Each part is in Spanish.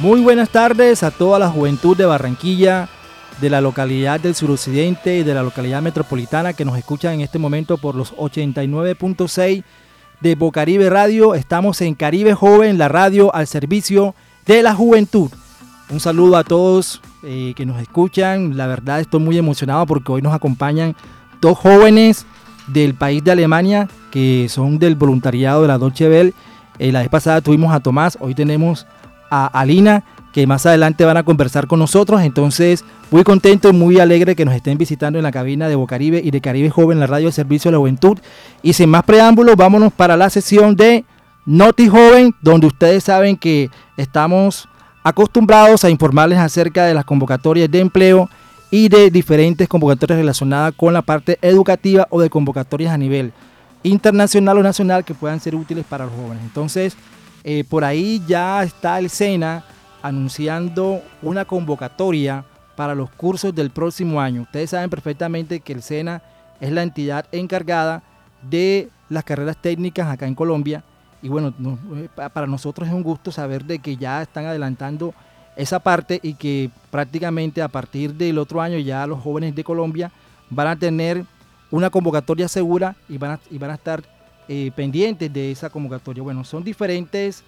Muy buenas tardes a toda la juventud de Barranquilla, de la localidad del suroccidente y de la localidad metropolitana que nos escuchan en este momento por los 89.6 de Bocaribe Radio. Estamos en Caribe Joven, la radio al servicio de la juventud. Un saludo a todos eh, que nos escuchan. La verdad estoy muy emocionado porque hoy nos acompañan dos jóvenes del país de Alemania que son del voluntariado de la Deutsche Welle. Eh, la vez pasada tuvimos a Tomás, hoy tenemos a Alina, que más adelante van a conversar con nosotros. Entonces, muy contento y muy alegre que nos estén visitando en la cabina de Bocaribe y de Caribe Joven, la radio de servicio de la juventud. Y sin más preámbulos, vámonos para la sesión de Noti Joven, donde ustedes saben que estamos acostumbrados a informarles acerca de las convocatorias de empleo y de diferentes convocatorias relacionadas con la parte educativa o de convocatorias a nivel internacional o nacional que puedan ser útiles para los jóvenes. Entonces, eh, por ahí ya está el SENA anunciando una convocatoria para los cursos del próximo año. Ustedes saben perfectamente que el SENA es la entidad encargada de las carreras técnicas acá en Colombia. Y bueno, eh, para nosotros es un gusto saber de que ya están adelantando esa parte y que prácticamente a partir del otro año ya los jóvenes de Colombia van a tener una convocatoria segura y van a, y van a estar eh, pendientes de esa convocatoria. Bueno, son diferentes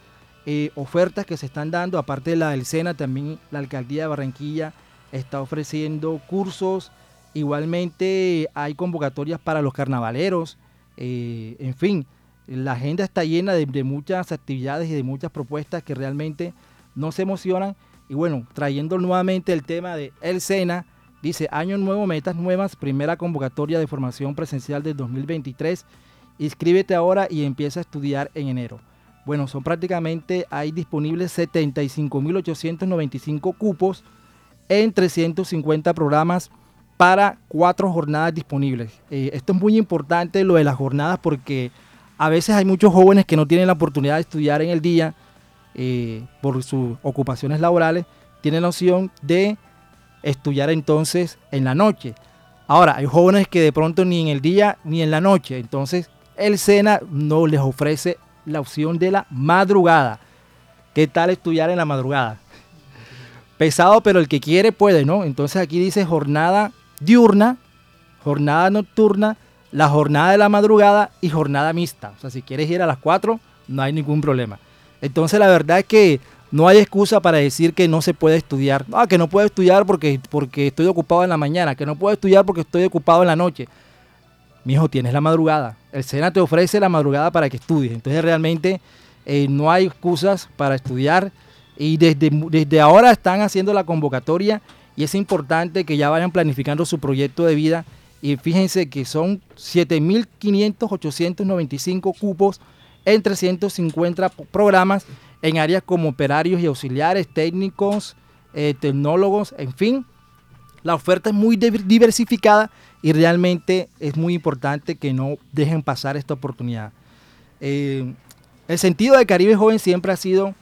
eh, ofertas que se están dando, aparte de la del SENA, también la alcaldía de Barranquilla está ofreciendo cursos. Igualmente hay convocatorias para los carnavaleros. Eh, en fin, la agenda está llena de, muchas actividades y de muchas propuestas que realmente nos emocionan. Y bueno, trayendo nuevamente el tema de el SENA, dice año nuevo, metas nuevas, primera convocatoria de formación presencial del 2023 Inscríbete ahora y empieza a estudiar en enero. Bueno, son prácticamente, hay disponibles 75.895 cupos en 350 programas para cuatro jornadas disponibles. Eh, esto es muy importante lo de las jornadas porque a veces hay muchos jóvenes que no tienen la oportunidad de estudiar en el día eh, por sus ocupaciones laborales, tienen la opción de estudiar entonces en la noche. Ahora, hay jóvenes que de pronto ni en el día ni en la noche, entonces el SENA no les ofrece la opción de la madrugada. ¿Qué tal estudiar en la madrugada? Pesado, pero el que quiere puede, ¿no? Entonces aquí dice jornada diurna, jornada nocturna, la jornada de la madrugada y jornada mixta. O sea, si quieres ir a las 4, no hay ningún problema. Entonces la verdad es que no hay excusa para decir que no se puede estudiar. Ah, que no puedo estudiar porque, porque estoy ocupado en la mañana, que no puedo estudiar porque estoy ocupado en la noche mi hijo, tienes la madrugada. El SENA te ofrece la madrugada para que estudies. Entonces realmente eh, no hay excusas para estudiar y desde, desde ahora están haciendo la convocatoria y es importante que ya vayan planificando su proyecto de vida y fíjense que son 7.500, cupos en 350 programas en áreas como operarios y auxiliares, técnicos, eh, tecnólogos, en fin. La oferta es muy diversificada y realmente es muy importante que no dejen pasar esta oportunidad. Eh, el sentido de Caribe Joven siempre ha sido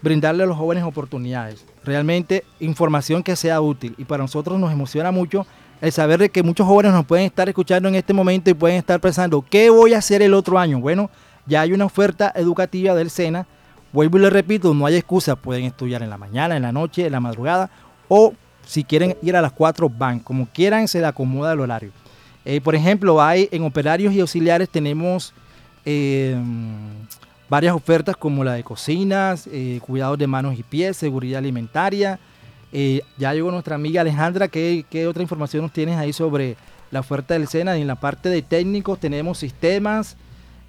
brindarle a los jóvenes oportunidades, realmente información que sea útil y para nosotros nos emociona mucho el saber de que muchos jóvenes nos pueden estar escuchando en este momento y pueden estar pensando, ¿qué voy a hacer el otro año? Bueno, ya hay una oferta educativa del SENA, vuelvo y le repito, no hay excusa, pueden estudiar en la mañana, en la noche, en la madrugada o si quieren ir a las cuatro van, como quieran se le acomoda el horario. Eh, por ejemplo, hay en operarios y auxiliares tenemos eh, varias ofertas como la de cocinas, eh, cuidados de manos y pies, seguridad alimentaria. ya llegó nuestra amiga Alejandra, ¿qué, ¿qué, otra información nos tienes ahí sobre la oferta del SENA? En la parte de técnicos tenemos sistemas,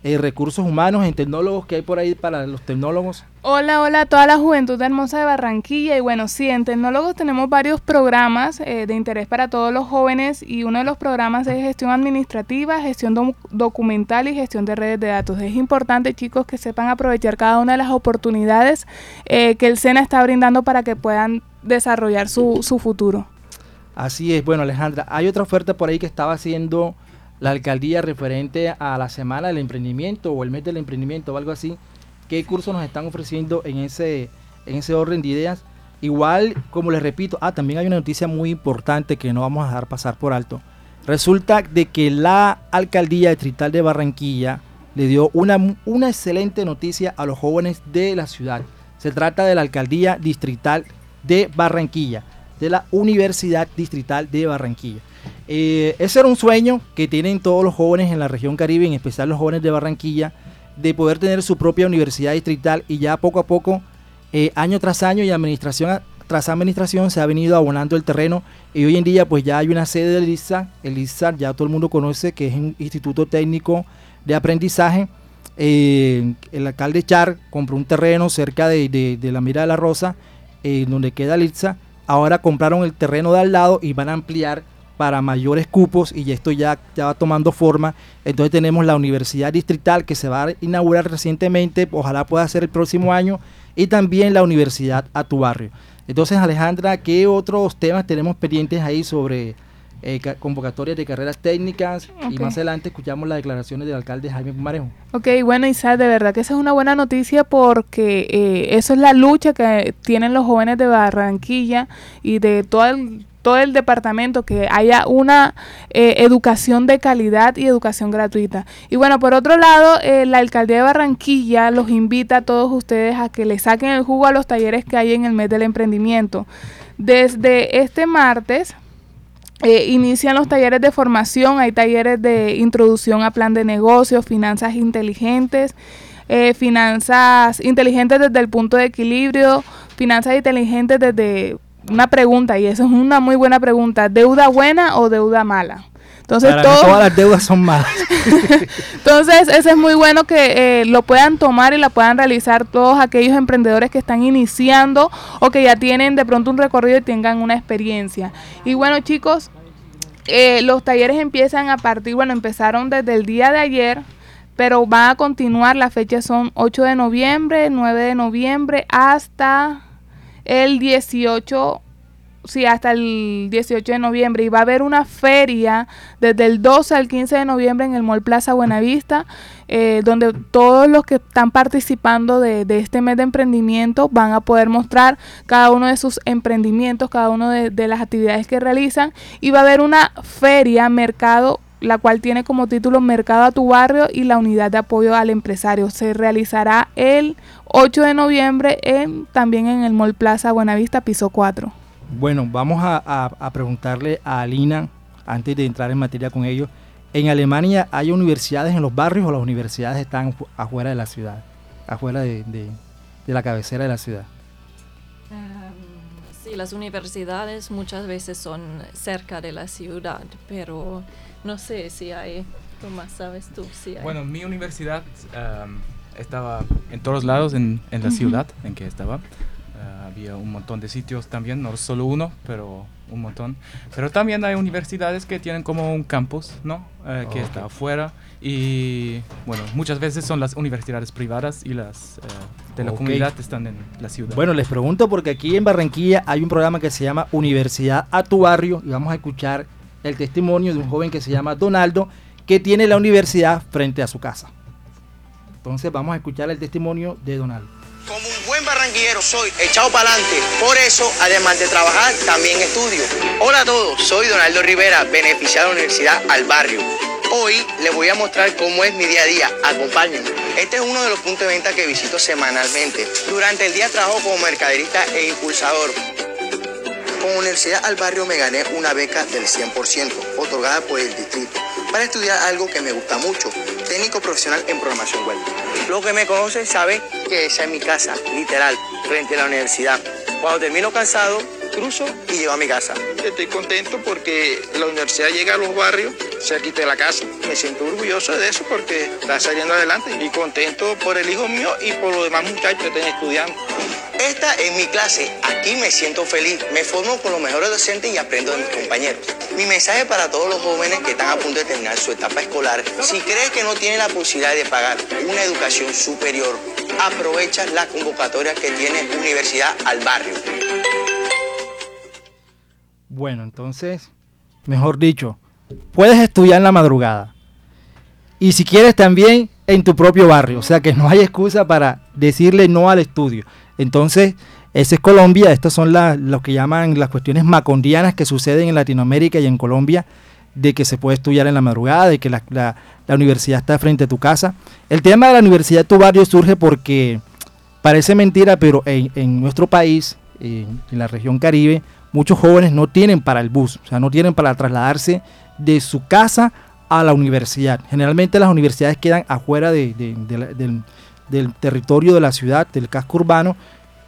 eh, recursos humanos, en tecnólogos que hay por ahí para los tecnólogos. Hola, hola a toda la juventud hermosa de Barranquilla. Y bueno, sí, en Tecnólogos tenemos varios programas eh, de interés para todos los jóvenes y uno de los programas es gestión administrativa, gestión documental y gestión de redes de datos. Es importante, chicos, que sepan aprovechar cada una de las oportunidades eh, que el SENA está brindando para que puedan desarrollar su, su futuro. Así es. Bueno, Alejandra, hay otra oferta por ahí que estaba haciendo la alcaldía referente a la semana del emprendimiento o el mes del emprendimiento o algo así, qué cursos nos están ofreciendo en ese, en ese orden de ideas. Igual, como les repito, ah, también hay una noticia muy importante que no vamos a dejar pasar por alto. Resulta de que la alcaldía distrital de Barranquilla le dio una, una excelente noticia a los jóvenes de la ciudad. Se trata de la alcaldía distrital de Barranquilla, de la Universidad Distrital de Barranquilla. Eh, ese era un sueño que tienen todos los jóvenes en la región Caribe, en especial los jóvenes de Barranquilla, de poder tener su propia universidad distrital y ya poco a poco, eh, año tras año y administración tras administración se ha venido abonando el terreno y hoy en día pues ya hay una sede del ISA, el ISA ya todo el mundo conoce que es un instituto técnico de aprendizaje. Eh, el alcalde Char compró un terreno cerca de, la Mira de la Rosa, donde queda el ISA. Ahora compraron el terreno de al lado y van a ampliar para mayores cupos y esto ya, ya va tomando forma. Entonces tenemos la Universidad Distrital que se va a inaugurar recientemente, ojalá pueda ser el próximo año, y también la Universidad a tu barrio. Entonces Alejandra, ¿qué otros temas tenemos pendientes ahí sobre eh, convocatorias de carreras técnicas? Y más adelante escuchamos las declaraciones del alcalde Jaime Marejo. Ok, bueno Isaac, de verdad que esa es una buena noticia porque eh, eso es la lucha que tienen los jóvenes de Barranquilla y de todo el todo el departamento, que haya una eh, educación de calidad y educación gratuita. Y bueno, por otro lado, eh, la alcaldía de Barranquilla los invita a todos ustedes a que le saquen el jugo a los talleres que hay en el mes del emprendimiento. Desde este martes eh, inician los talleres de formación, hay talleres de introducción a plan de negocios, finanzas inteligentes, finanzas inteligentes desde el punto de equilibrio, finanzas inteligentes desde una pregunta, y eso es una muy buena pregunta, ¿deuda buena o deuda mala? Entonces, todas las deudas son malas. Entonces, eso es muy bueno que eh, lo puedan tomar y la puedan realizar todos aquellos emprendedores que están iniciando o que ya tienen de pronto un recorrido y tengan una experiencia. Y bueno, chicos, eh, los talleres empiezan a partir, bueno, empezaron desde el día de ayer, pero van a continuar, las fechas son 8 de noviembre, 9 de noviembre hasta el 18 sí, hasta el 18 de noviembre. Y va a haber una feria desde el 12 al 15 de noviembre en el Mall Plaza Buenavista, eh, donde todos los que están participando de, este mes de emprendimiento van a poder mostrar cada uno de sus emprendimientos, cada uno de, de las actividades que realizan. Y va a haber una feria, mercado la cual tiene como título Mercado a tu barrio y la unidad de apoyo al empresario. Se realizará el 8 de noviembre en, también en el Mall Plaza Buenavista, piso 4. Bueno, vamos a, preguntarle a Alina, antes de entrar en materia con ellos, ¿en Alemania hay universidades en los barrios o las universidades están afuera de la ciudad, afuera de, la cabecera de la ciudad? sí, las universidades muchas veces son cerca de la ciudad, pero no sé si hay, más sabes tú? Si hay. Bueno, mi universidad estaba en todos lados en, en la ciudad en que estaba. Ah, había un montón de sitios también, no solo uno, pero un montón. Pero también hay universidades que tienen como un campus, ¿no? Eh, que está afuera. Y bueno, muchas veces son las universidades privadas y las eh, de la comunidad están en la ciudad. Bueno, les pregunto porque aquí en Barranquilla hay un programa que se llama Universidad a tu barrio y vamos a escuchar el testimonio de un joven que se llama Donaldo, que tiene la universidad frente a su casa. Entonces vamos a escuchar el testimonio de Donaldo. Como un buen barranquillero soy echado para adelante, por eso además de trabajar también estudio. Hola a todos, soy Donaldo Rivera, beneficiado de la Universidad al Barrio. Hoy les voy a mostrar cómo es mi día a día, acompáñenme. Este es uno de los puntos de venta que visito semanalmente. Durante el día trabajo como mercaderista e impulsador. Con Universidad al Barrio me gané una beca del 100%, otorgada por el distrito, para estudiar algo que me gusta mucho, técnico profesional en programación web. Los que me conocen saben que esa es mi casa, literal, frente a la universidad. Cuando termino cansado, cruzo y llego a mi casa. Estoy contento porque la universidad llega a los barrios cerquita de la casa. Me siento orgulloso de eso porque está saliendo adelante y contento por el hijo mío y por los demás muchachos que están estudiando. Esta es mi clase, aquí me siento feliz, me formo con los mejores docentes y aprendo de mis compañeros. Mi mensaje para todos los jóvenes que están a punto de terminar su etapa escolar, si crees que no tienes la posibilidad de pagar una educación superior, aprovecha la convocatoria que tiene Universidad al Barrio. Bueno, entonces, mejor dicho, puedes estudiar en la madrugada. Y si quieres también en tu propio barrio. O sea que no hay excusa para decirle no al estudio. Entonces, esa es Colombia. Estas son las, lo que llaman las cuestiones macondianas que suceden en Latinoamérica y en Colombia. De que se puede estudiar en la madrugada, de que la, universidad está frente a tu casa. El tema de la universidad de tu barrio surge porque parece mentira, pero en, en nuestro país, en, en la región Caribe, muchos jóvenes no tienen para el bus, o sea, no tienen para trasladarse de su casa a la universidad. Generalmente las universidades quedan afuera del, del, territorio de la ciudad, del casco urbano,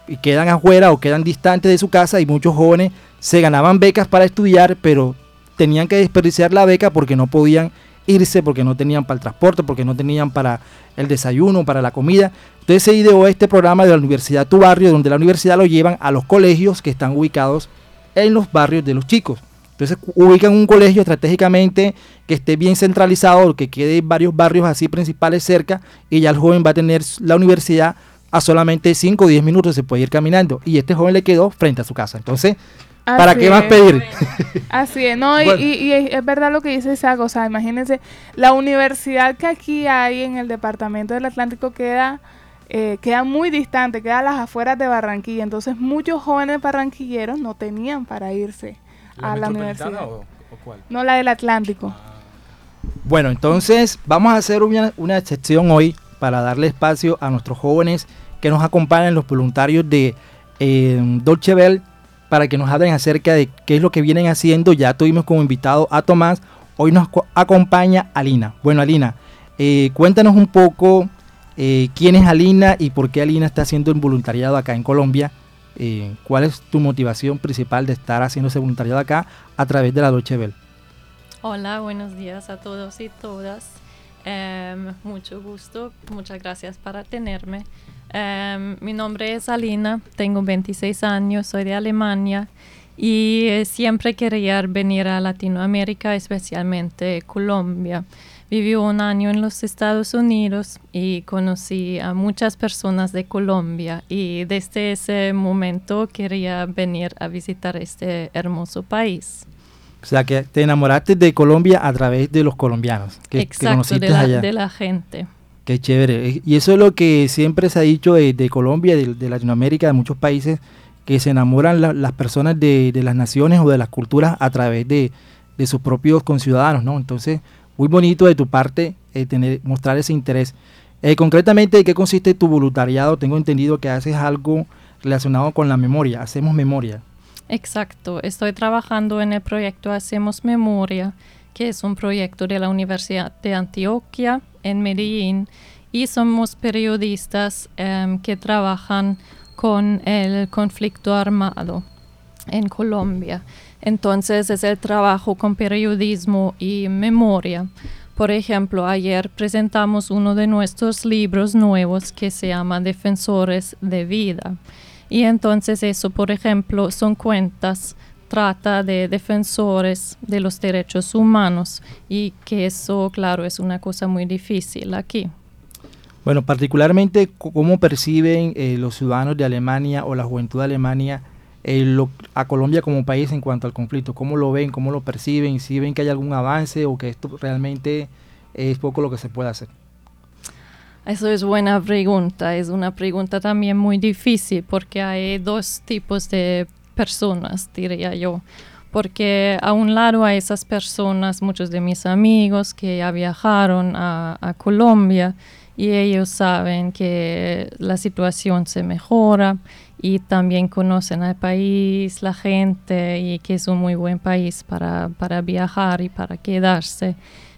y quedan afuera o quedan distantes de su casa y muchos jóvenes se ganaban becas para estudiar, pero tenían que desperdiciar la beca porque no podían irse, porque no tenían para el transporte, porque no tenían para el desayuno, para la comida. Entonces se ideó este programa de la Universidad Tu Barrio, donde la universidad lo llevan a los colegios que están ubicados en los barrios de los chicos. Entonces ubican un colegio estratégicamente que esté bien centralizado, que quede varios barrios así principales cerca y ya el joven va a tener la universidad a solamente 5 o 10 minutos, se puede ir caminando. Y este joven le quedó frente a su casa. Entonces, ¿para qué más es. pedir? Así es, no, y- Bueno. y, y es verdad lo que dice Sago, o sea, imagínense, la universidad que aquí hay en el departamento del Atlántico queda, eh, queda muy distante, queda a las afueras de Barranquilla, entonces muchos jóvenes barranquilleros no tenían para irse a la metropolitana universidad. O, o cuál? No la del Atlántico. Bueno, entonces vamos a hacer una, una excepción hoy para darle espacio a nuestros jóvenes que nos acompañan, los voluntarios de eh, Dolce Bell, para que nos hablen acerca de qué es lo que vienen haciendo. Ya tuvimos como invitado a Tomás, hoy nos co- acompaña Alina. Bueno, Alina, eh, cuéntanos un poco eh, quién es Alina y por qué Alina está haciendo el voluntariado acá en Colombia. Eh, ¿Cuál es tu motivación principal de estar haciendo ese voluntariado acá a través de la Dolce Bell? Hola, buenos días a todos y todas. Em, mucho gusto, muchas gracias para tenerme. Em, mi nombre es Alina, tengo 26 años, soy de Alemania y eh, siempre quería venir a Latinoamérica, especialmente Colombia. Viví un año en los Estados Unidos y conocí a muchas personas de Colombia y desde ese momento quería venir a visitar este hermoso país. O sea, que te enamoraste de Colombia a través de los colombianos que, que Exacto, conociste de la, allá. de la gente. Qué chévere. Y eso es lo que siempre se ha dicho de, de Colombia, de, de Latinoamérica, de muchos países, que se enamoran la- las personas de, de las naciones o de las culturas a través de sus propios conciudadanos, ¿no? Entonces, muy bonito de tu parte eh, tener, mostrar ese interés. Eh, concretamente, ¿de qué consiste tu voluntariado? Tengo entendido que haces algo relacionado con la memoria, hacemos memoria. Exacto, estoy trabajando en el proyecto Hacemos Memoria, que es un proyecto de la Universidad de Antioquia en Medellín, y somos periodistas em, que trabajan con el conflicto armado en Colombia. Entonces es el trabajo con periodismo y memoria. Por ejemplo, ayer presentamos uno de nuestros libros nuevos que se llama Defensores de Vida. Y entonces eso, por ejemplo, son cuentas, trata de defensores de los derechos humanos y que eso, claro, es una cosa muy difícil aquí. Bueno, particularmente, ¿cómo perciben eh, los ciudadanos de Alemania o la juventud de Alemania eh, lo- a Colombia como país en cuanto al conflicto? ¿Cómo lo ven? ¿Cómo lo perciben? ¿Si ven que hay algún avance o que esto realmente es poco lo que se puede hacer? Eso es buena pregunta, es una pregunta también muy difícil porque hay dos tipos de personas, diría yo. Porque a un lado hay esas personas, muchos de mis amigos que ya viajaron a, a Colombia y ellos saben que la situación se mejora y también conocen al país, la gente y que es un muy buen país para, para viajar y para quedarse.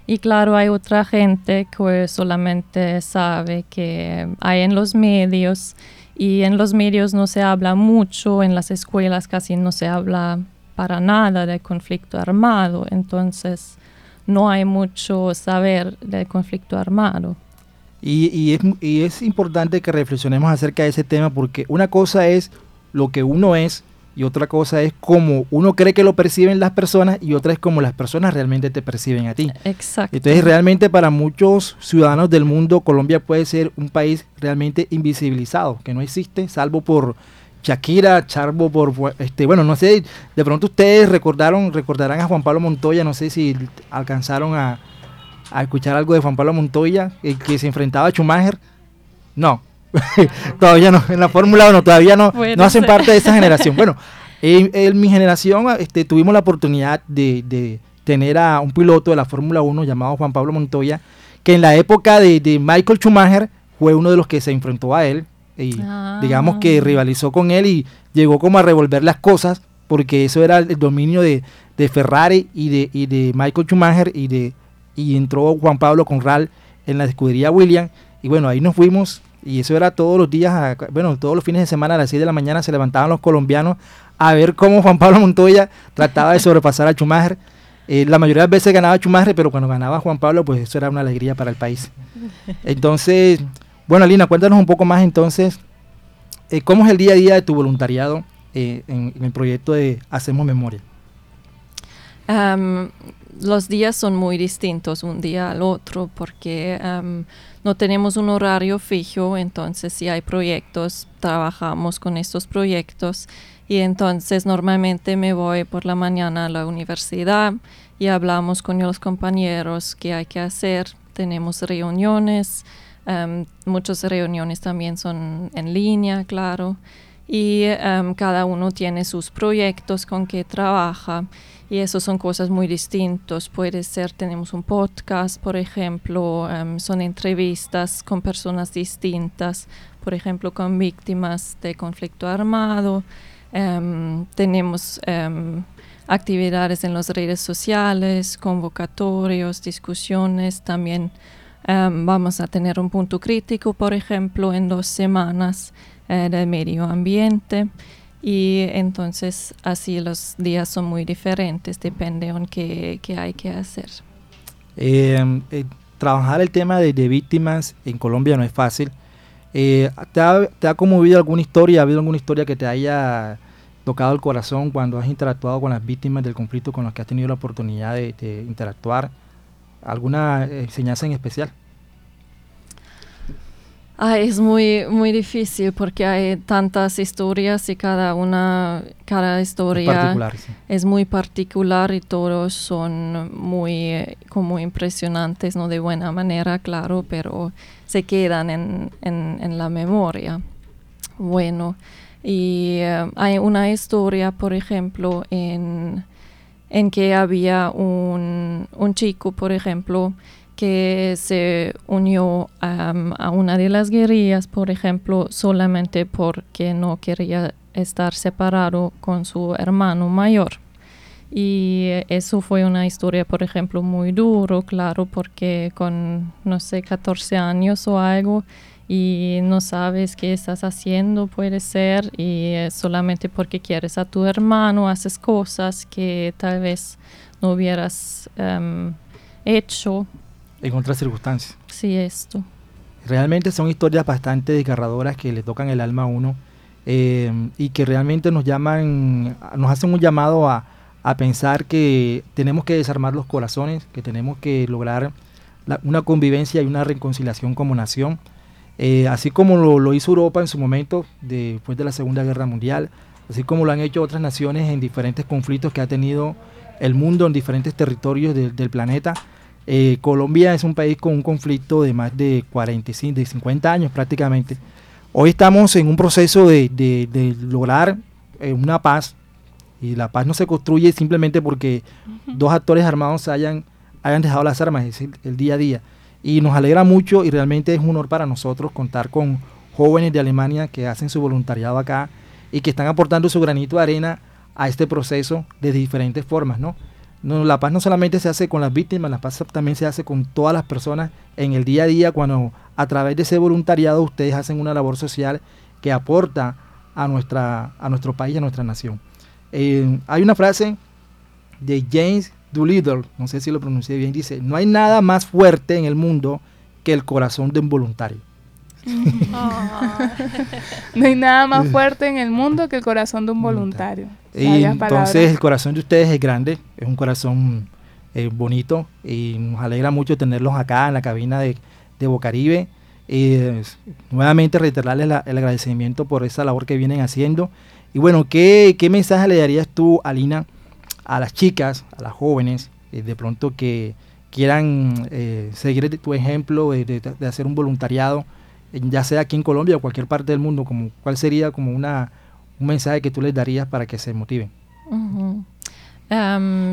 Y claro, hay otra gente que solamente sabe que hay en los medios y en los medios no se habla mucho, en las escuelas casi no se habla para nada del conflicto armado, entonces no hay mucho saber del conflicto armado. Y, es, y es importante que reflexionemos acerca de ese tema porque una cosa es lo que uno es y otra cosa es cómo uno cree que lo perciben las personas y otra es cómo las personas realmente te perciben a ti. Exacto. Entonces realmente para muchos ciudadanos del mundo Colombia puede ser un país realmente invisibilizado, que no existe, salvo por Shakira, Charbo, por este, bueno, no sé, de pronto ustedes recordaron, recordarán a Juan Pablo Montoya, no sé si alcanzaron a, escuchar algo de Juan Pablo Montoya, el que se enfrentaba a Schumacher. No, todavía no, en la Fórmula 1 todavía no, no hacen parte de esa generación. Bueno, en, mi generación este, tuvimos la oportunidad de, tener a un piloto de la Fórmula 1 llamado Juan Pablo Montoya, que en la época de, Michael Schumacher fue uno de los que se enfrentó a él y ah. digamos que rivalizó con él y llegó como a revolver las cosas porque eso era el dominio de, Ferrari y de, y de Michael Schumacher y de y entró Juan Pablo Conral en la escudería William y bueno ahí nos fuimos y eso era todos los días, bueno, todos los fines de semana a las 6 de la mañana se levantaban los colombianos a ver cómo Juan Pablo Montoya trataba de sobrepasar a Schumacher. Eh, la mayoría de las veces ganaba Schumacher, pero cuando ganaba Juan Pablo, pues eso era una alegría para el país. Entonces, bueno, Alina, cuéntanos un poco más entonces, eh, ¿cómo es el día a día de tu voluntariado eh, en, el proyecto de Hacemos Memoria? Los días son muy distintos un día al otro porque no tenemos un horario fijo, entonces si hay proyectos, trabajamos con estos proyectos y entonces normalmente me voy por la mañana a la universidad y hablamos con los compañeros qué hay que hacer, tenemos reuniones, muchas reuniones también son en línea, claro, y cada uno tiene sus proyectos con que trabaja y eso son cosas muy distintas. Puede ser, tenemos un podcast, por ejemplo, em, son entrevistas con personas distintas, por ejemplo, con víctimas de conflicto armado. Em, tenemos em, actividades en las redes sociales, convocatorios, discusiones. También vamos a tener un punto crítico, por ejemplo, en dos semanas del medio ambiente y entonces así los días son muy diferentes, depende de qué, hay que hacer. Em, eh, trabajar el tema de, víctimas en Colombia no es fácil. Eh, ¿te, ha, conmovido alguna historia? ¿Ha habido alguna historia que te haya tocado el corazón cuando has interactuado con las víctimas del conflicto con las que has tenido la oportunidad de, de interactuar? ¿Alguna enseñanza en especial? Es muy, muy difícil porque hay tantas historias y cada una, cada historia es, muy particular y todos son muy como impresionantes, no de buena manera, claro, pero se quedan en, en, la memoria. Bueno, y eh, hay una historia, por ejemplo, en, en que había un, un chico, por ejemplo, que se unió a una de las guerrillas, por ejemplo, solamente porque no quería estar separado con su hermano mayor. Y eso fue una historia, por ejemplo, muy duro, claro, porque con, no sé, 14 años o algo, y no sabes qué estás haciendo, puede ser, y solamente porque quieres a tu hermano haces cosas que tal vez no hubieras hecho en otras circunstancias. Sí, esto. Realmente son historias bastante desgarradoras que le tocan el alma a uno eh, y que realmente nos llaman, nos hacen un llamado a, pensar que tenemos que desarmar los corazones, que tenemos que lograr una convivencia y una reconciliación como nación. Eh, así como lo, hizo Europa en su momento, después de la Segunda Guerra Mundial, así como lo han hecho otras naciones en diferentes conflictos que ha tenido el mundo en diferentes territorios del planeta. Eh, Colombia es un país con un conflicto de más de 45, de 50 años prácticamente. Hoy estamos en un proceso de, lograr eh, una paz y la paz no se construye simplemente porque dos actores armados hayan, hayan dejado las armas, es el, día a día. Y nos alegra mucho y realmente es un honor para nosotros contar con jóvenes de Alemania que hacen su voluntariado acá y que están aportando su granito de arena a este proceso de diferentes formas, ¿no? No, la paz no solamente se hace con las víctimas, la paz también se hace con todas las personas en el día a día, cuando a través de ese voluntariado ustedes hacen una labor social que aporta a, nuestra, a nuestro país, a nuestra nación. Eh, hay una frase de James Doolittle, no sé si lo pronuncié bien, dice, no hay nada más fuerte en el mundo que el corazón de un voluntario. no hay nada más fuerte en el mundo que el corazón de un voluntario. Y entonces el corazón de ustedes es grande, es un corazón eh, bonito y nos alegra mucho tenerlos acá en la cabina de, de Bocaribe. Y nuevamente reiterarles el agradecimiento por esa labor que vienen haciendo. Y bueno, ¿qué, qué mensaje le darías tú, Alina, a las chicas, a las jóvenes, eh, de pronto que quieran eh, seguir tu ejemplo de, hacer un voluntariado, ya sea aquí en Colombia o cualquier parte del mundo? Como, ¿Cuál sería como una, un mensaje que tú les darías para que se motiven?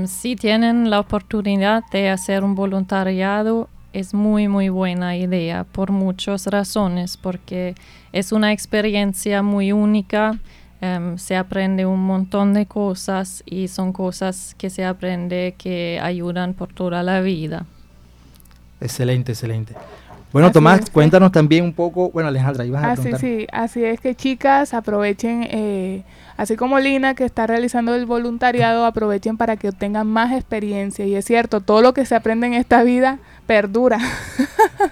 si tienen la oportunidad de hacer un voluntariado, es muy, muy buena idea por muchas razones, porque es una experiencia muy única, em, se aprende un montón de cosas y son cosas que se aprende que ayudan por toda la vida. Excelente, excelente. Bueno, Tomás, cuéntanos también un poco, bueno Alejandra, ibas a así, Sí, así es que chicas, aprovechen, eh, así como Lina que está realizando el voluntariado, aprovechen para que obtengan más experiencia. Y es cierto, todo lo que se aprende en esta vida perdura.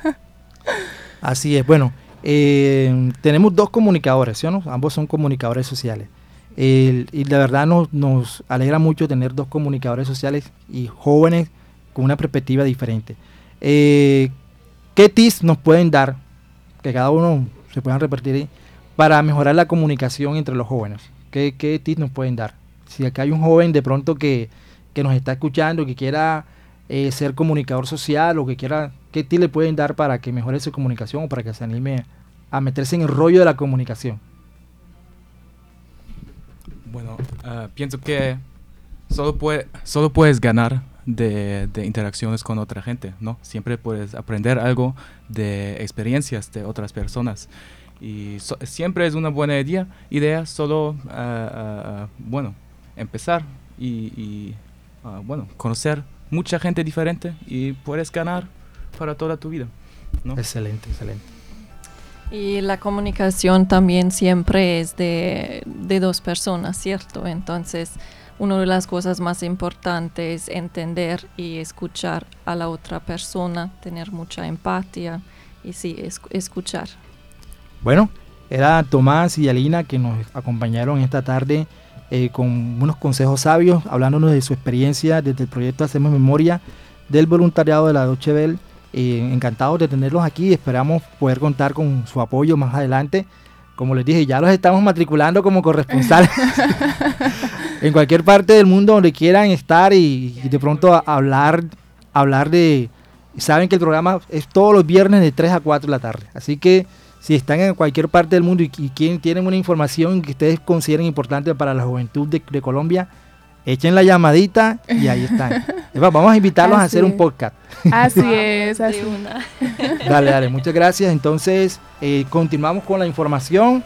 así es, bueno, eh, tenemos dos comunicadores, ¿sí no? Ambos son comunicadores sociales. y la verdad nos, nos alegra mucho tener dos comunicadores sociales y jóvenes con una perspectiva diferente. Eh, ¿Qué tips nos pueden dar, que cada uno se puedan repartir para mejorar la comunicación entre los jóvenes? ¿Qué, tips nos pueden dar? Si acá hay un joven de pronto que, nos está escuchando, que quiera eh, ser comunicador social o que quiera, ¿qué tips le pueden dar para que mejore su comunicación o para que se anime a meterse en el rollo de la comunicación? Bueno, ah, pienso que solo, puede, solo puedes ganar de, interacciones con otra gente, ¿no? Siempre puedes aprender algo de experiencias de otras personas. Y siempre es una buena idea, idea solo, ah, ah, ah, bueno, empezar y, bueno, conocer mucha gente diferente y puedes ganar para toda tu vida, ¿no? Excelente, excelente. Y la comunicación también siempre es de, de dos personas, ¿cierto? Entonces, una de las cosas más importantes es entender y escuchar a la otra persona, tener mucha empatía y sí, escuchar. Bueno, era Tomás y Alina que nos acompañaron esta tarde eh, con unos consejos sabios, hablándonos de su experiencia desde el proyecto Hacemos Memoria del voluntariado de la Deutsche Welle. Eh, encantados de tenerlos aquí, esperamos poder contar con su apoyo más adelante. Como les dije, ya los estamos matriculando como corresponsales en cualquier parte del mundo donde quieran estar y, de pronto hablar, hablar de... Saben que el programa es todos los viernes de 3 a 4 de la tarde. Así que si están en cualquier parte del mundo y, tienen una información que ustedes consideren importante para la juventud de, Colombia, echen la llamadita y ahí están. Vamos a invitarlos a hacer un podcast. Así es, así. Dale, dale, muchas gracias. Entonces, eh, continuamos con la información,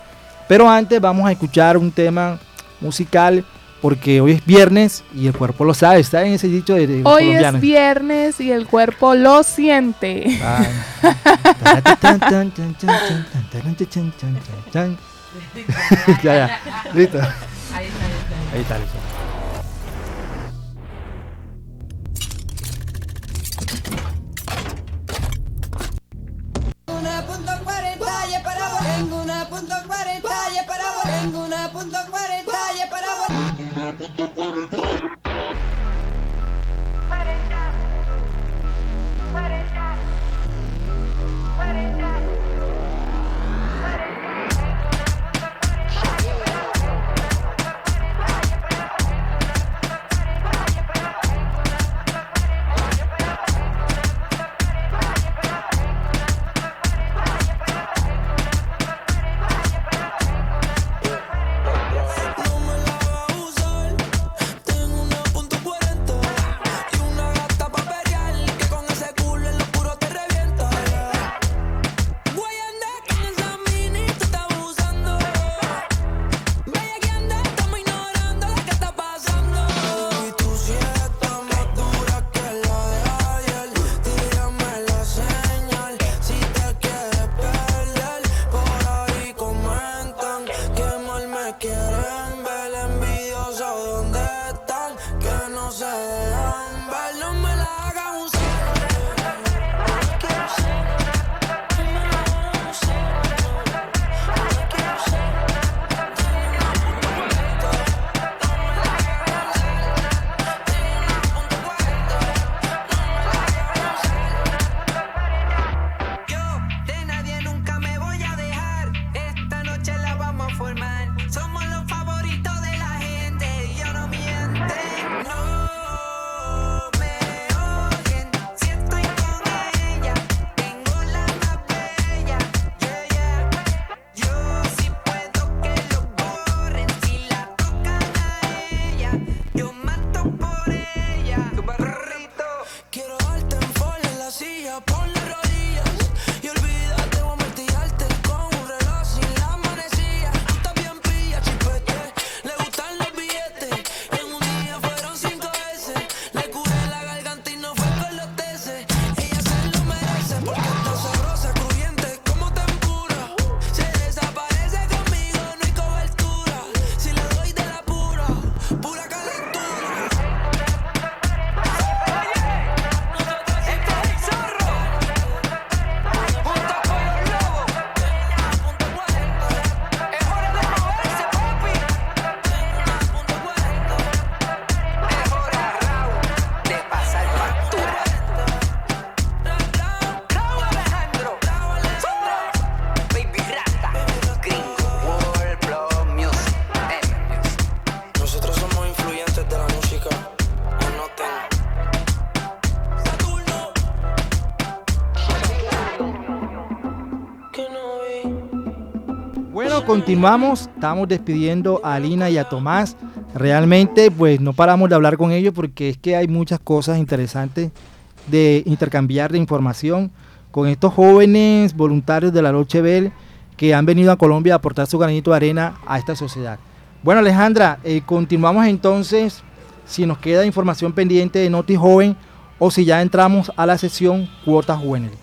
pero antes vamos a escuchar un tema musical porque hoy es viernes y el cuerpo lo sabe, está en ese dicho de, de Hoy es viernes y el cuerpo lo siente. ya, ya, listo. Ahí está, ahí está. Ahí está, Una y para Tengo una punto cuarenta y para Tengo una punto cuarenta y para continuamos, estamos despidiendo a Alina y a Tomás. Realmente, pues no paramos de hablar con ellos porque es que hay muchas cosas interesantes de intercambiar de información con estos jóvenes voluntarios de la Noche Bell que han venido a Colombia a aportar su granito de arena a esta sociedad. Bueno, Alejandra, eh, continuamos entonces. Si nos queda información pendiente de Noti Joven o si ya entramos a la sesión Cuotas Juveniles.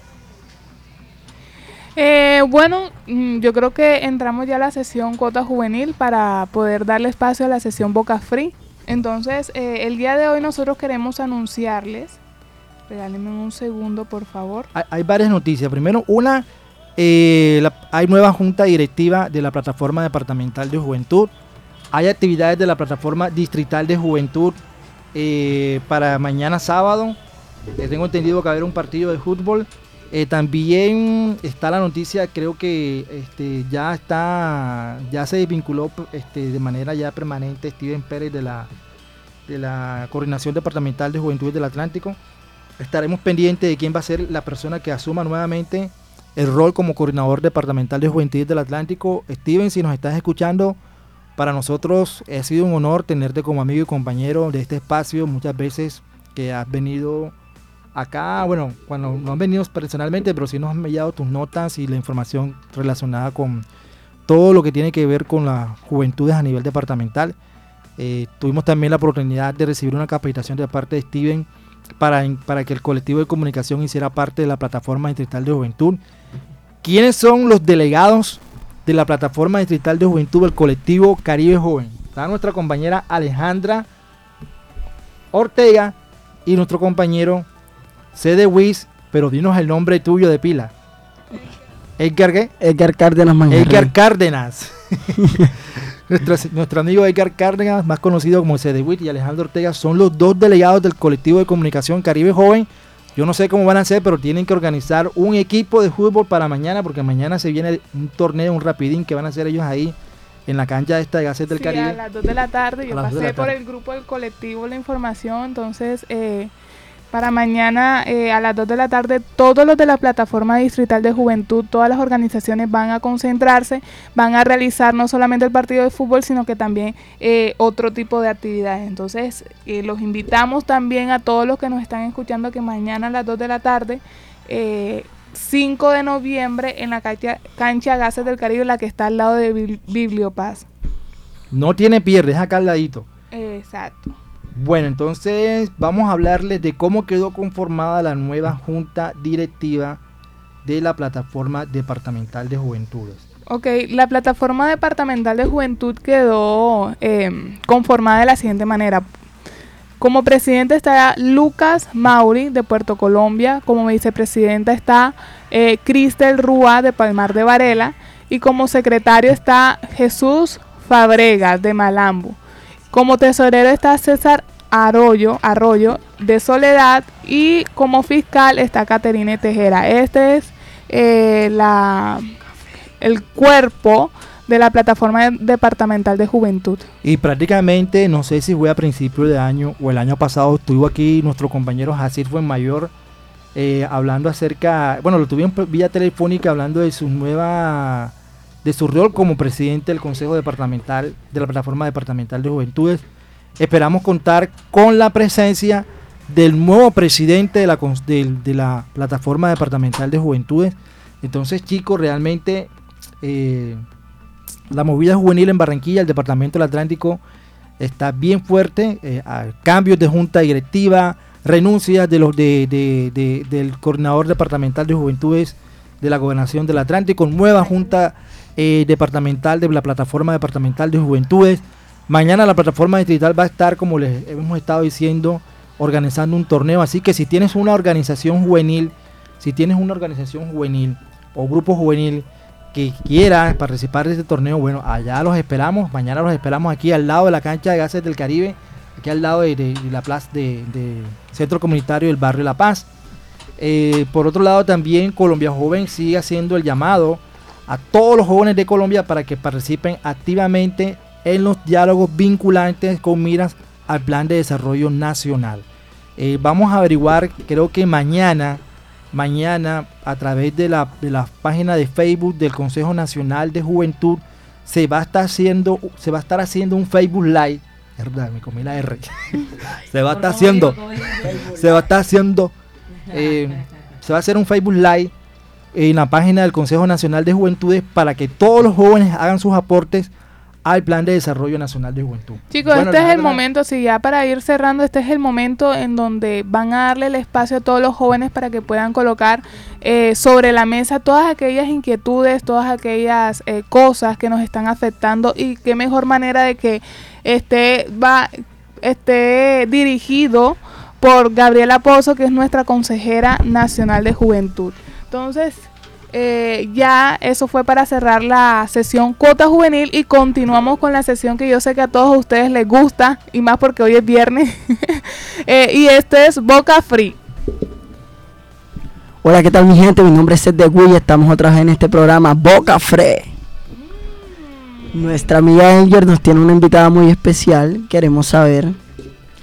Eh, bueno, mm, yo creo que entramos ya a la sesión cuota juvenil para poder darle espacio a la sesión Boca Free. Entonces, eh, el día de hoy nosotros queremos anunciarles, regálenme un segundo por favor. Hay, varias noticias. Primero, una, eh, hay nueva junta directiva de la plataforma departamental de juventud. Hay actividades de la plataforma distrital de juventud para mañana sábado. tengo entendido que va a haber un partido de fútbol eh, también está la noticia, creo que este, ya está, ya se desvinculó este, de manera ya permanente Steven Pérez de la, de la Coordinación Departamental de Juventud del Atlántico. Estaremos pendientes de quién va a ser la persona que asuma nuevamente el rol como coordinador departamental de Juventud del Atlántico. Steven, si nos estás escuchando, para nosotros ha sido un honor tenerte como amigo y compañero de este espacio. Muchas veces que has venido acá, bueno, cuando no han venido personalmente, pero sí nos han enviado tus notas y la información relacionada con todo lo que tiene que ver con las juventudes a nivel departamental. Eh, tuvimos también la oportunidad de recibir una capacitación de parte de Steven para, para que el colectivo de comunicación hiciera parte de la plataforma distrital de juventud. ¿Quiénes son los delegados de la plataforma distrital de juventud del colectivo Caribe Joven? Está nuestra compañera Alejandra Ortega y nuestro compañero Sé de Wiz, pero dinos el nombre tuyo de pila. Edgar qué? Edgar Cárdenas Edgar Cárdenas. nuestro, amigo Edgar Cárdenas, más conocido como Wiz y Alejandro Ortega, son los dos delegados del colectivo de comunicación Caribe Joven. Yo no sé cómo van a hacer, pero tienen que organizar un equipo de fútbol para mañana, porque mañana se viene un torneo, un rapidín que van a hacer ellos ahí en la cancha de esta de Gases del Caribe. A las 2 de la tarde, yo pasé por el grupo del colectivo la información, entonces eh, para mañana eh, a las 2 de la tarde, todos los de la plataforma distrital de juventud, todas las organizaciones van a concentrarse, van a realizar no solamente el partido de fútbol, sino que también eh, otro tipo de actividades. Entonces, eh, los invitamos también a todos los que nos están escuchando que mañana a las 2 de la tarde, 5 de noviembre, en la cancha, cancha Gases del Caribe, la que está al lado de Bibliopaz. No tiene pierde, es acá al ladito. Exacto. Bueno, entonces vamos a hablarles de cómo quedó conformada la nueva junta directiva de la plataforma departamental de juventudes. Ok, la plataforma departamental de juventud quedó eh, conformada de la siguiente manera. Como presidente está Lucas Mauri de Puerto Colombia, como vicepresidenta está eh, Cristel Rúa de Palmar de Varela y como secretario está Jesús Fabrega de Malambo. Como tesorero está César Arroyo, Arroyo de Soledad y como fiscal está Caterine Tejera. Este es eh, la, el cuerpo de la plataforma departamental de juventud. Y prácticamente, no sé si fue a principio de año o el año pasado, estuvo aquí nuestro compañero Jacir Fuenmayor eh, hablando acerca, bueno, lo tuvimos vía telefónica hablando de su nueva, de su rol como presidente del Consejo Departamental de la Plataforma Departamental de Juventudes. Esperamos contar con la presencia del nuevo presidente de la, de, la Plataforma Departamental de Juventudes. Entonces, chicos, realmente eh, la movida juvenil en Barranquilla, el Departamento del Atlántico, está bien fuerte. Eh, cambios de junta directiva, renuncias de los de, del coordinador departamental de juventudes de la gobernación del Atlántico, nueva junta eh, departamental de la plataforma departamental de juventudes. Mañana la plataforma distrital va a estar, como les hemos estado diciendo, organizando un torneo. Así que si tienes una organización juvenil, si tienes una organización juvenil o grupo juvenil que quiera participar de este torneo, bueno, allá los esperamos. Mañana los esperamos aquí al lado de la cancha de gases del Caribe, aquí al lado de, la plaza de, Centro Comunitario del Barrio La Paz. Eh, por otro lado, también Colombia Joven sigue haciendo el llamado a todos los jóvenes de Colombia para que participen activamente en los diálogos vinculantes con miras al Plan de Desarrollo Nacional. Eh, vamos a averiguar, creo que mañana, mañana a través de la, de la página de Facebook del Consejo Nacional de Juventud se va a estar haciendo, se va a estar haciendo un Facebook Live. Me comí la R. se va a estar haciendo, se va a estar haciendo, eh, se va a hacer un Facebook Live en la página del Consejo Nacional de Juventudes para que todos los jóvenes hagan sus aportes al Plan de Desarrollo Nacional de Juventud. Chicos, este es el momento, sí, ya para ir cerrando, este es el momento en donde van a darle el espacio a todos los jóvenes para que puedan colocar eh, sobre la mesa todas aquellas inquietudes, todas aquellas eh, cosas que nos están afectando y qué mejor manera de que esté, va, esté dirigido por Gabriela Pozo, que es nuestra consejera nacional de juventud. Entonces, eh, ya eso fue para cerrar la sesión cuota juvenil y continuamos con la sesión que yo sé que a todos ustedes les gusta y más porque hoy es viernes eh, y este es Boca Free. Hola, ¿qué tal mi gente? Mi nombre es Seth de Guy estamos otra vez en este programa Boca Free. Nuestra amiga Angel nos tiene una invitada muy especial, queremos saber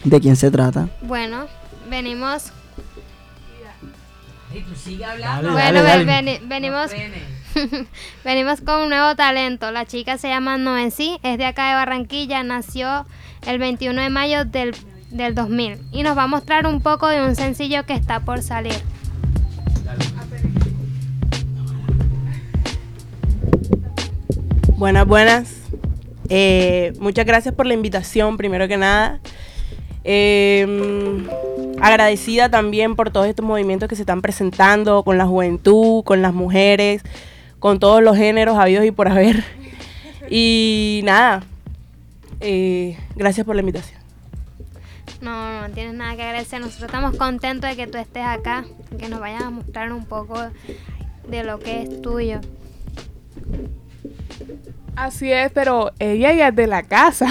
de quién se trata. Bueno, venimos bueno, venimos, venimos con un nuevo talento. La chica se llama Noesí, es de acá de Barranquilla, nació el 21 de mayo del, del 2000 y nos va a mostrar un poco de un sencillo que está por salir. Buenas, buenas. Eh, muchas gracias por la invitación, primero que nada. Eh, agradecida también por todos estos movimientos que se están presentando con la juventud, con las mujeres, con todos los géneros habidos y por haber. Y nada, eh, gracias por la invitación. No, no tienes nada que agradecer. Nosotros estamos contentos de que tú estés acá, que nos vayas a mostrar un poco de lo que es tuyo. Así es, pero ella ya es de la casa.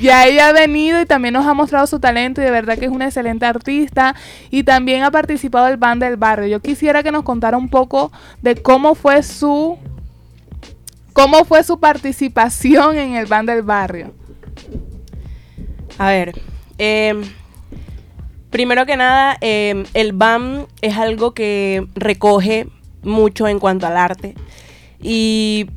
ya ella ha venido y también nos ha mostrado su talento y de verdad que es una excelente artista y también ha participado del band del barrio. Yo quisiera que nos contara un poco de cómo fue su cómo fue su participación en el band del barrio. A ver, em, primero que nada, em, el band es algo que recoge mucho en cuanto al arte. Y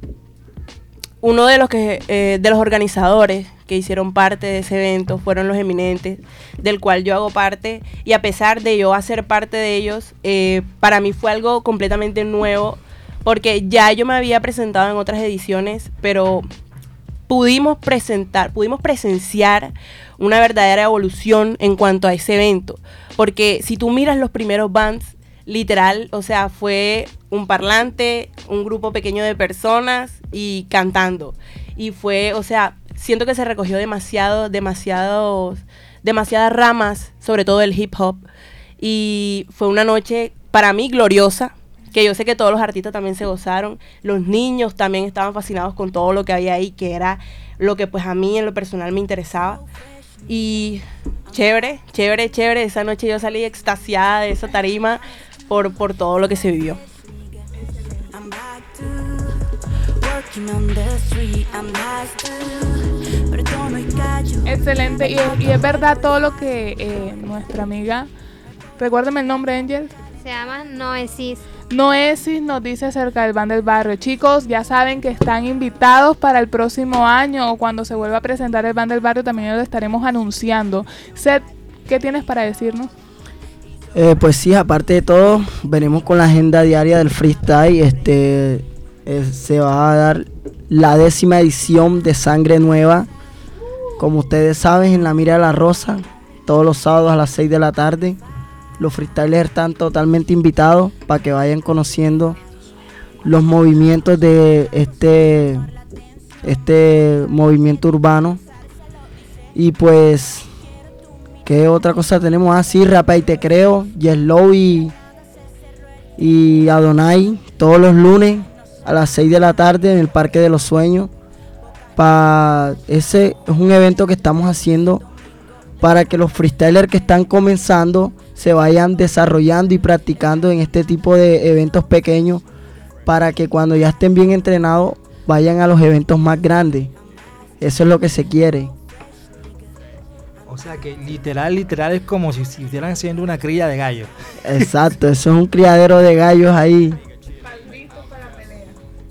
uno de los, que, eh, de los organizadores que hicieron parte de ese evento fueron los eminentes, del cual yo hago parte. Y a pesar de yo hacer parte de ellos, eh, para mí fue algo completamente nuevo, porque ya yo me había presentado en otras ediciones, pero pudimos presentar, pudimos presenciar una verdadera evolución en cuanto a ese evento. Porque si tú miras los primeros bands, literal, o sea, fue un parlante, un grupo pequeño de personas y cantando. Y fue, o sea, siento que se recogió demasiado, demasiados, demasiadas ramas, sobre todo el hip hop. Y fue una noche para mí gloriosa, que yo sé que todos los artistas también se gozaron. Los niños también estaban fascinados con todo lo que había ahí, que era lo que pues a mí en lo personal me interesaba. Y chévere, chévere, chévere. Esa noche yo salí extasiada de esa tarima por, por todo lo que se vivió. Excelente, y es, verdad todo lo que eh, nuestra amiga, recuérdame el nombre, Angel. Se llama Noesis. Noesis nos dice acerca del Ban del Barrio. Chicos, ya saben que están invitados para el próximo año o cuando se vuelva a presentar el Ban del Barrio también lo estaremos anunciando. Seth, ¿qué tienes para decirnos? Eh, pues sí, aparte de todo, venimos con la agenda diaria del freestyle. Este eh, se va a dar la décima edición de Sangre Nueva. Como ustedes saben, en la Mira de la Rosa, todos los sábados a las 6 de la tarde. Los freestylers están totalmente invitados para que vayan conociendo los movimientos de este, este movimiento urbano. Y pues, ¿qué otra cosa tenemos? así ah, Rapa y Te Creo, Yeslow y, y Adonai, todos los lunes a las 6 de la tarde en el Parque de los Sueños. Pa ese es un evento que estamos haciendo para que los freestylers que están comenzando se vayan desarrollando y practicando en este tipo de eventos pequeños para que cuando ya estén bien entrenados vayan a los eventos más grandes. Eso es lo que se quiere. O sea que literal, literal es como si, estuvieran haciendo una cría de gallos. Exacto, eso es un criadero de gallos ahí.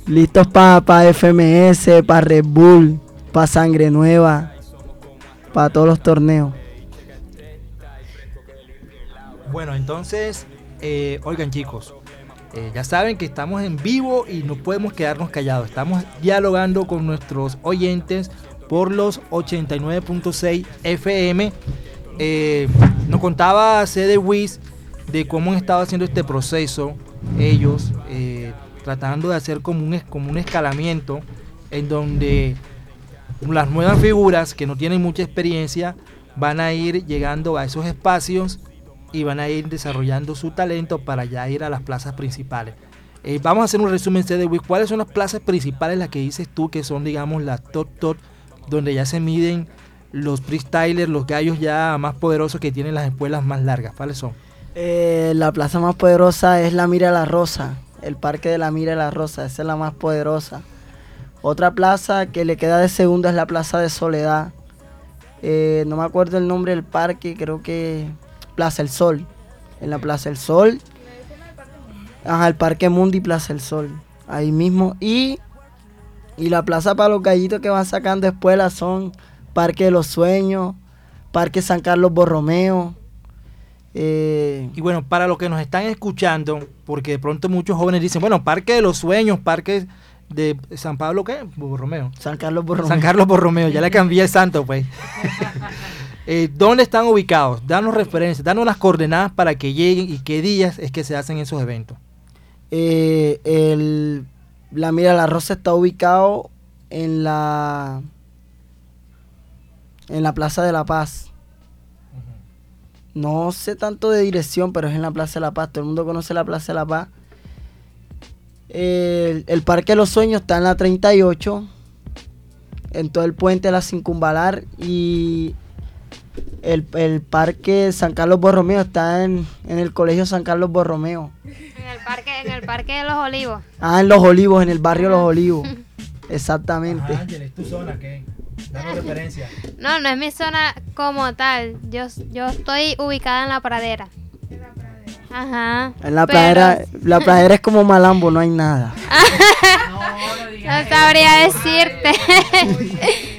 Listos para pa FMS, para Red Bull, para Sangre Nueva para todos los torneos. Bueno, entonces, eh, oigan chicos, eh, ya saben que estamos en vivo y no podemos quedarnos callados. Estamos dialogando con nuestros oyentes por los 89.6 FM. Eh, nos contaba CD Wiz de cómo han estado haciendo este proceso ellos, tratando de hacer como un, como un escalamiento en donde las nuevas figuras que no tienen mucha experiencia van a ir llegando a esos espacios y van a ir desarrollando su talento para ya ir a las plazas principales. Eh, vamos a hacer un resumen de ¿Cuáles son las plazas principales las que dices tú que son, digamos, las top top, donde ya se miden los freestylers, los gallos ya más poderosos que tienen las escuelas más largas? ¿Cuáles son? Eh, la plaza más poderosa es la Mira la Rosa, el parque de la Mira la Rosa, esa es la más poderosa. Otra plaza que le queda de segunda es la Plaza de Soledad. Eh, no me acuerdo el nombre del parque, creo que Plaza El Sol. En la Plaza El Sol. Ajá, el Parque Mundi Plaza El Sol. Ahí mismo. Y, y la plaza para los gallitos que van sacando escuelas son Parque de los Sueños, Parque San Carlos Borromeo. Eh, y bueno, para los que nos están escuchando, porque de pronto muchos jóvenes dicen, bueno, Parque de los Sueños, Parque de San Pablo, ¿qué? Borromeo. San Carlos Borromeo. San Carlos Borromeo, ya le cambié el santo, pues. Eh, ¿Dónde están ubicados? Danos referencias, danos las coordenadas para que lleguen y qué días es que se hacen esos eventos. Eh, el, la Mira la Rosa está ubicado en la en la Plaza de la Paz. No sé tanto de dirección, pero es en la Plaza de la Paz. Todo el mundo conoce la Plaza de la Paz. El, Parque de los Sueños está en la 38, en todo el puente de la Cincumbalar y el, Parque San Carlos Borromeo está en, el Colegio San Carlos Borromeo. En el, parque, en el Parque de los Olivos. Ah, en Los Olivos, en el barrio Los Olivos. Exactamente. Ángel, ¿es tu zona qué? Danos referencia. No, no es mi zona como tal. Yo, yo estoy ubicada en la pradera. Ajá. En la pradera, la pradera es como Malambo, no hay nada. no, sabría decirte.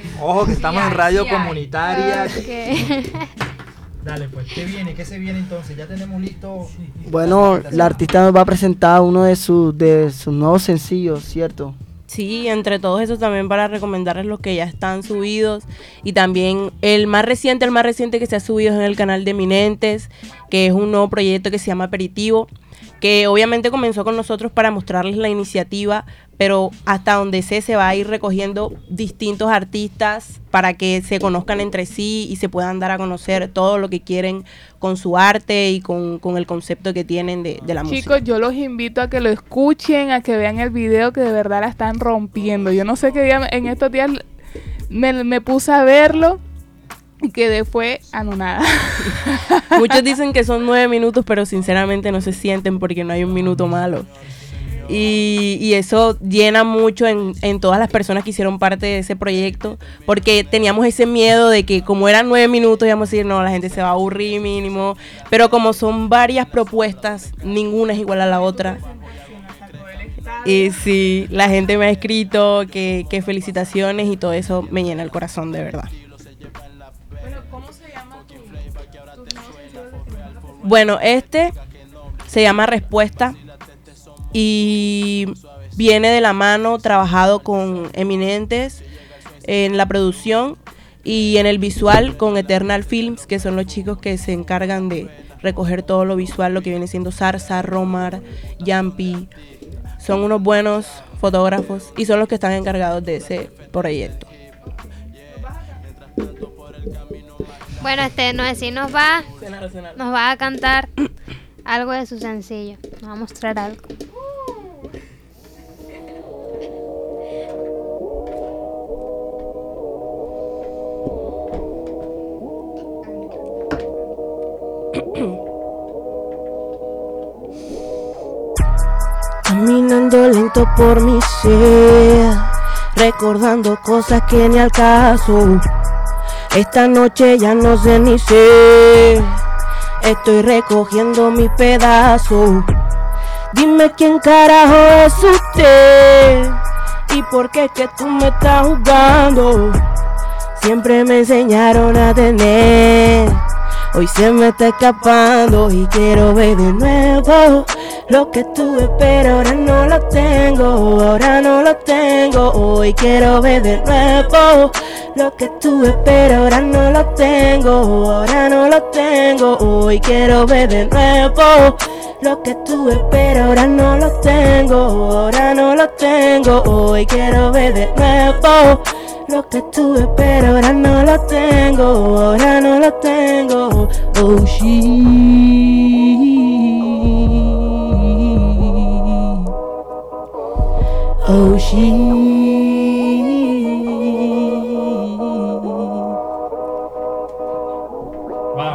Ojo que estamos en radio comunitaria. Dale, pues, ¿qué viene? ¿Qué se viene entonces? Ya tenemos listo. Bueno, la artista nos va a presentar uno de sus de sus nuevos sencillos, ¿cierto? Sí, entre todos esos también para recomendarles los que ya están subidos. Y también el más reciente, el más reciente que se ha subido es en el canal de Eminentes, que es un nuevo proyecto que se llama Aperitivo, que obviamente comenzó con nosotros para mostrarles la iniciativa, pero hasta donde sé se va a ir recogiendo distintos artistas para que se conozcan entre sí y se puedan dar a conocer todo lo que quieren con su arte y con, el concepto que tienen de, la música. Chicos, yo los invito a que lo escuchen, a que vean el video que de verdad la están rompiendo. Yo no sé qué día, en estos días me, me puse a verlo quedé fue anonada. Muchos dicen que son nueve minutos, pero sinceramente no se sienten porque no hay un minuto malo. Y, eso llena mucho en, todas las personas que hicieron parte de ese proyecto, porque teníamos ese miedo de que como eran nueve minutos íbamos a decir, no, la gente se va a aburrir mínimo, pero como son varias propuestas, ninguna es igual a la otra. Y sí, la gente me ha escrito que, que felicitaciones y todo eso me llena el corazón de verdad. Bueno, este se llama Respuesta y viene de la mano trabajado con eminentes en la producción y en el visual con Eternal Films, que son los chicos que se encargan de recoger todo lo visual, lo que viene siendo Sarsa, Romar, Yampi. Son unos buenos fotógrafos y son los que están encargados de ese proyecto. Bueno, este no si nos va, nos va a cantar algo de su sencillo. Nos va a mostrar algo. Caminando lento por mi ser, recordando cosas que ni al caso. Esta noche ya no sé ni sé, estoy recogiendo mi pedazo. Dime quién carajo es usted y por qué es que tú me estás jugando. Siempre me enseñaron a tener Hoy se me está escapando y quiero ver de nuevo lo que tuve, pero ahora no lo tengo, ahora no lo tengo. Hoy quiero ver de nuevo lo que tuve, pero ahora no lo tengo, ahora no lo tengo. Hoy quiero ver de nuevo lo que tuve, pero ahora no lo tengo, ahora no lo tengo. Hoy quiero ver de nuevo lo que tuve, pero ahora no lo tengo, ahora no lo tengo. Oh, she. Oh, she.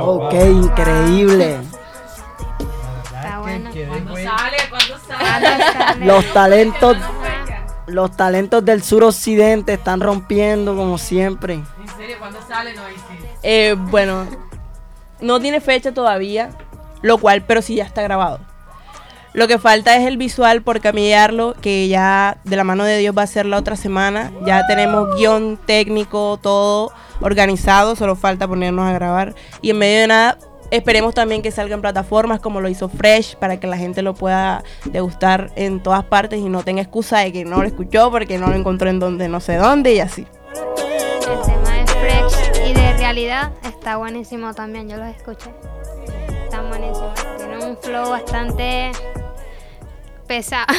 ok, increíble. Está bueno. sale? ¿Cuándo sale? Los talentos los talentos del suroccidente están rompiendo como siempre. ¿En serio? ¿Cuándo sale? No, eh, bueno, no tiene fecha todavía, lo cual, pero sí ya está grabado. Lo que falta es el visual por cambiarlo, que ya de la mano de Dios va a ser la otra semana. Ya tenemos guion técnico, todo organizado, solo falta ponernos a grabar. Y en medio de nada, Esperemos también que salga en plataformas como lo hizo Fresh para que la gente lo pueda degustar en todas partes y no tenga excusa de que no lo escuchó porque no lo encontró en donde no sé dónde y así. El tema de Fresh y de realidad está buenísimo también, yo los escuché. Están buenísimos. Tienen un flow bastante pesado.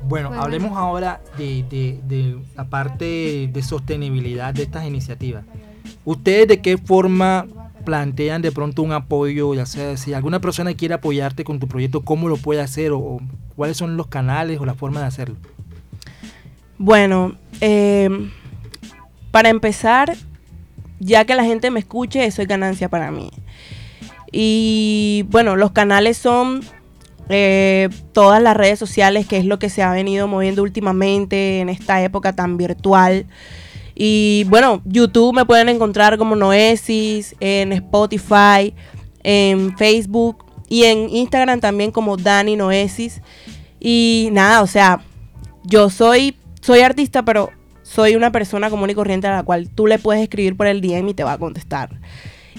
Bueno, hablemos ahora de, de la parte de sostenibilidad de estas iniciativas. ¿Ustedes de qué forma plantean de pronto un apoyo, ya sea si alguna persona quiere apoyarte con tu proyecto, ¿cómo lo puede hacer o, cuáles son los canales o la forma de hacerlo? Bueno, em, para empezar, ya que la gente me escuche, eso es ganancia para mí. Y bueno, los canales son eh, todas las redes sociales, que es lo que se ha venido moviendo últimamente en esta época tan virtual. Y bueno, YouTube me pueden encontrar como Noesis, en Spotify, en Facebook y en Instagram también como Dani Noesis. Y nada, o sea, yo soy, soy artista, pero soy una persona común y corriente a la cual tú le puedes escribir por el DM y te va a contestar.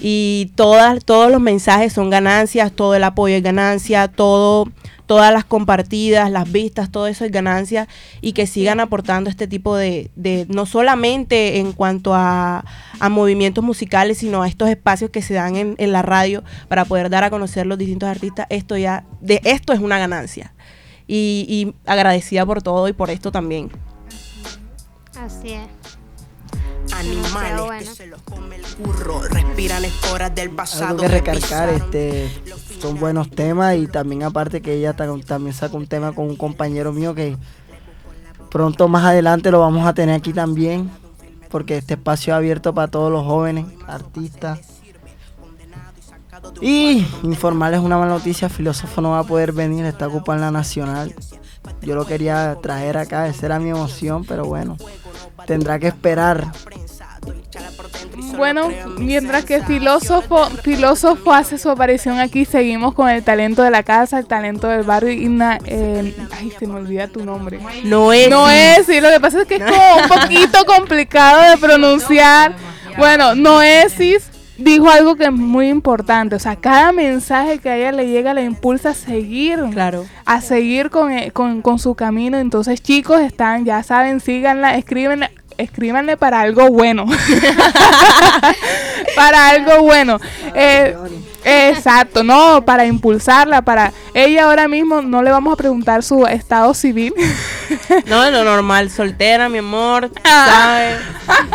Y todas, todos los mensajes son ganancias, todo el apoyo es ganancia, todo todas las compartidas, las vistas, todo eso es ganancia y que sigan aportando este tipo de, de no solamente en cuanto a, a, movimientos musicales, sino a estos espacios que se dan en, en, la radio para poder dar a conocer los distintos artistas. Esto ya, de esto es una ganancia. Y, y agradecida por todo y por esto también. Así es animales bueno. que se los come el curro, respiran esporas del pasado. Algo que recargar, este, son buenos temas y también aparte que ella también saca un tema con un compañero mío que pronto más adelante lo vamos a tener aquí también, porque este espacio es abierto para todos los jóvenes, artistas. Y informarles una mala noticia, filósofo no va a poder venir, está ocupado en la nacional. Yo lo quería traer acá, esa era mi emoción, pero bueno, tendrá que esperar. Bueno, mientras que filósofo, filósofo hace su aparición aquí, seguimos con el talento de la casa, el talento del barrio. Y eh, ay, se me olvida tu nombre. No es. No es, sí, lo que pasa es que es como un poquito complicado de pronunciar. Bueno, Noesis dijo algo que es muy importante. O sea, cada mensaje que a ella le llega le impulsa a seguir. Claro. A seguir con, eh, con, con su camino. Entonces, chicos, están, ya saben, síganla, escríbenla escríbanle para algo bueno. para algo bueno. Eh, exacto, no, para impulsarla, para ella ahora mismo no le vamos a preguntar su estado civil. no, lo normal, soltera, mi amor, ¿sabes?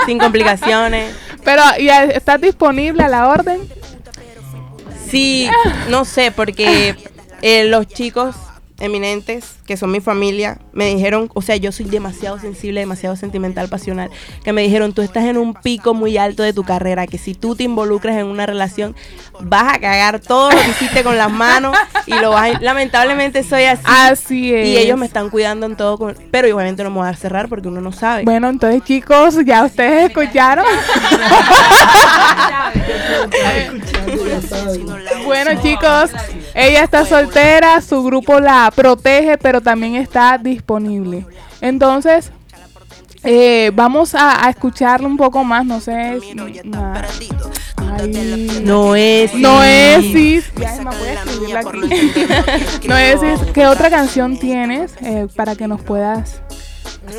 Sin complicaciones. Pero, ¿ya está disponible a la orden? Sí, no sé, porque eh, los chicos eminentes, que son mi familia, me dijeron, o sea, yo soy demasiado sensible, demasiado sentimental, pasional, que me dijeron, tú estás en un pico muy alto de tu carrera, que si tú te involucras en una relación, vas a cagar todo lo que hiciste con las manos y lo vas a... Lamentablemente soy así. Así es. Y ellos me están cuidando en todo, pero obviamente no me voy a cerrar porque uno no sabe. Bueno, entonces chicos, ya ustedes escucharon. bueno chicos, ella está soltera, su grupo la protege, pero también está disponible. Entonces, eh, vamos a, a, escucharlo un poco más, no sé. no es. No es. no es. ¿Qué otra canción tienes eh, para que nos puedas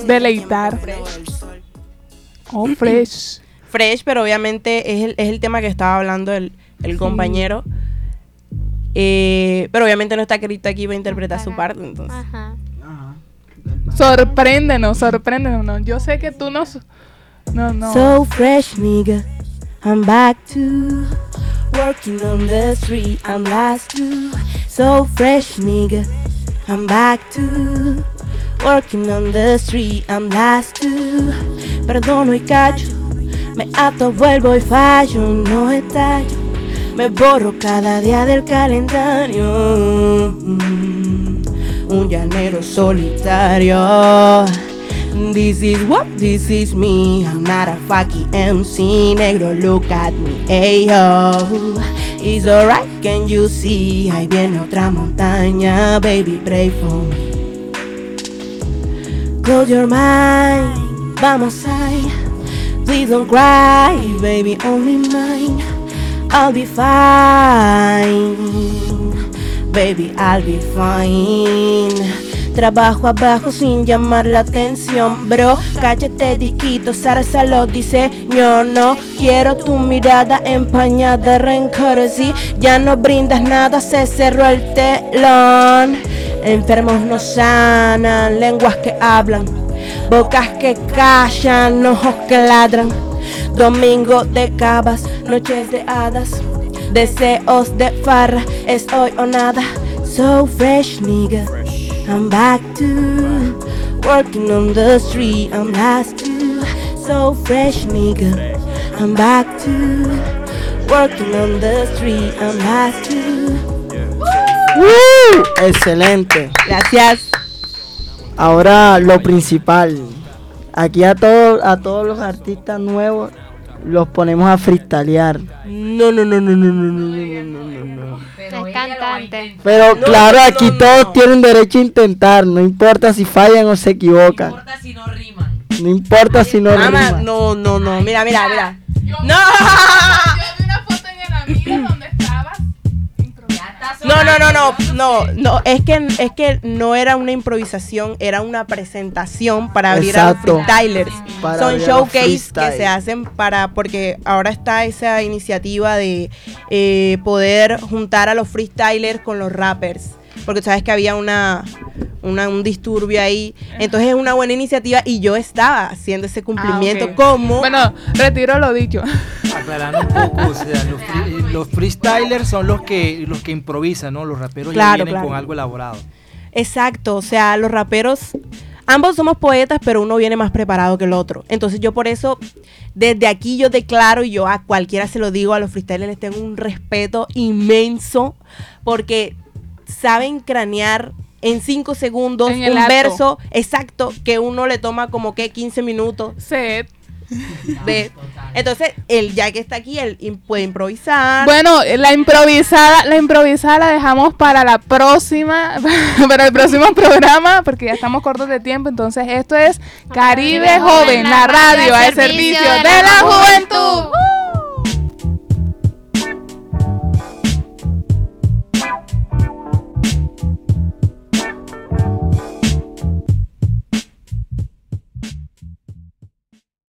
deleitar? Oh, fresh. Fresh, pero obviamente es el, es el tema que estaba hablando el, el compañero. Eh, pero obviamente no está escrito aquí para interpretar su parte, entonces. Ajá. Sorpréndenos, sorpréndenos. Yo sé que tú nos. No, no. So fresh, nigga. I'm back to working on the street. I'm last to. So fresh, nigga. I'm back to working on the street. I'm last to. Perdono y cacho. Me ato, vuelvo y fallo. No estallo. Me borro cada día del calendario. Mm, un llanero solitario. This is what this is me. I'm not a fucking MC. Negro, look at me. Ayo. It's alright, can you see? Ahí viene otra montaña. Baby, pray for me. Close your mind. Vamos ahí. Please don't cry, baby, only mine. I'll be fine. Baby, I'll be fine. Trabajo abajo sin llamar la atención, bro. Cállate, diquito, Sarasa lo diseño. No quiero tu mirada empañada de rencor. Si ya no brindas nada, se cerró el telón. Enfermos no sanan, lenguas que hablan, bocas que callan, ojos que ladran. Domingo de cabas, noches de hadas, deseos de farra, es hoy o nada. So fresh, nigga. I'm back to working on the street. I'm last to so fresh, nigga. I'm back to working on the street. I'm last to. ¡Woo! Excelente. Gracias. Ahora lo principal. Aquí a todos a todos los artistas nuevos los ponemos a freestylear. No, no, no, no, no, no, no, no, no, no. Pero es cantante. Pero claro, aquí todos tienen derecho a intentar, no importa si fallan o se equivocan. No importa si no riman. No importa si no riman. no, no, no, mira, mira, mira. Yo- No. Yo vi una foto en el amigo donde. No, no, no, no, no, no, es que es que no era una improvisación, era una presentación para abrir Exacto. a los freestylers. Para Son showcase que se hacen para porque ahora está esa iniciativa de eh, poder juntar a los freestylers con los rappers. Porque sabes que había una, una- un disturbio ahí. Entonces es una buena iniciativa y yo estaba haciendo ese cumplimiento Ah, como Bueno, retiro lo dicho. Aclarando un poco, o sea, los, free- los freestylers son los que los que improvisan, ¿no? Los raperos ya Claro, vienen claro. con algo elaborado. Exacto, o sea, los raperos, ambos somos poetas, pero uno viene más preparado que el otro. Entonces yo por eso, desde aquí yo declaro y yo a cualquiera se lo digo, a los freestylers les tengo un respeto inmenso, porque saben cranear en cinco segundos En el un acto. verso exacto que uno le toma como que 15 minutos Set. de... Entonces, él ya que está aquí, él puede improvisar. Bueno, la improvisada, la improvisada la dejamos para la próxima, para el próximo programa, porque ya estamos cortos de tiempo. Entonces, esto es Caribe Joven, la radio al servicio de la juventud.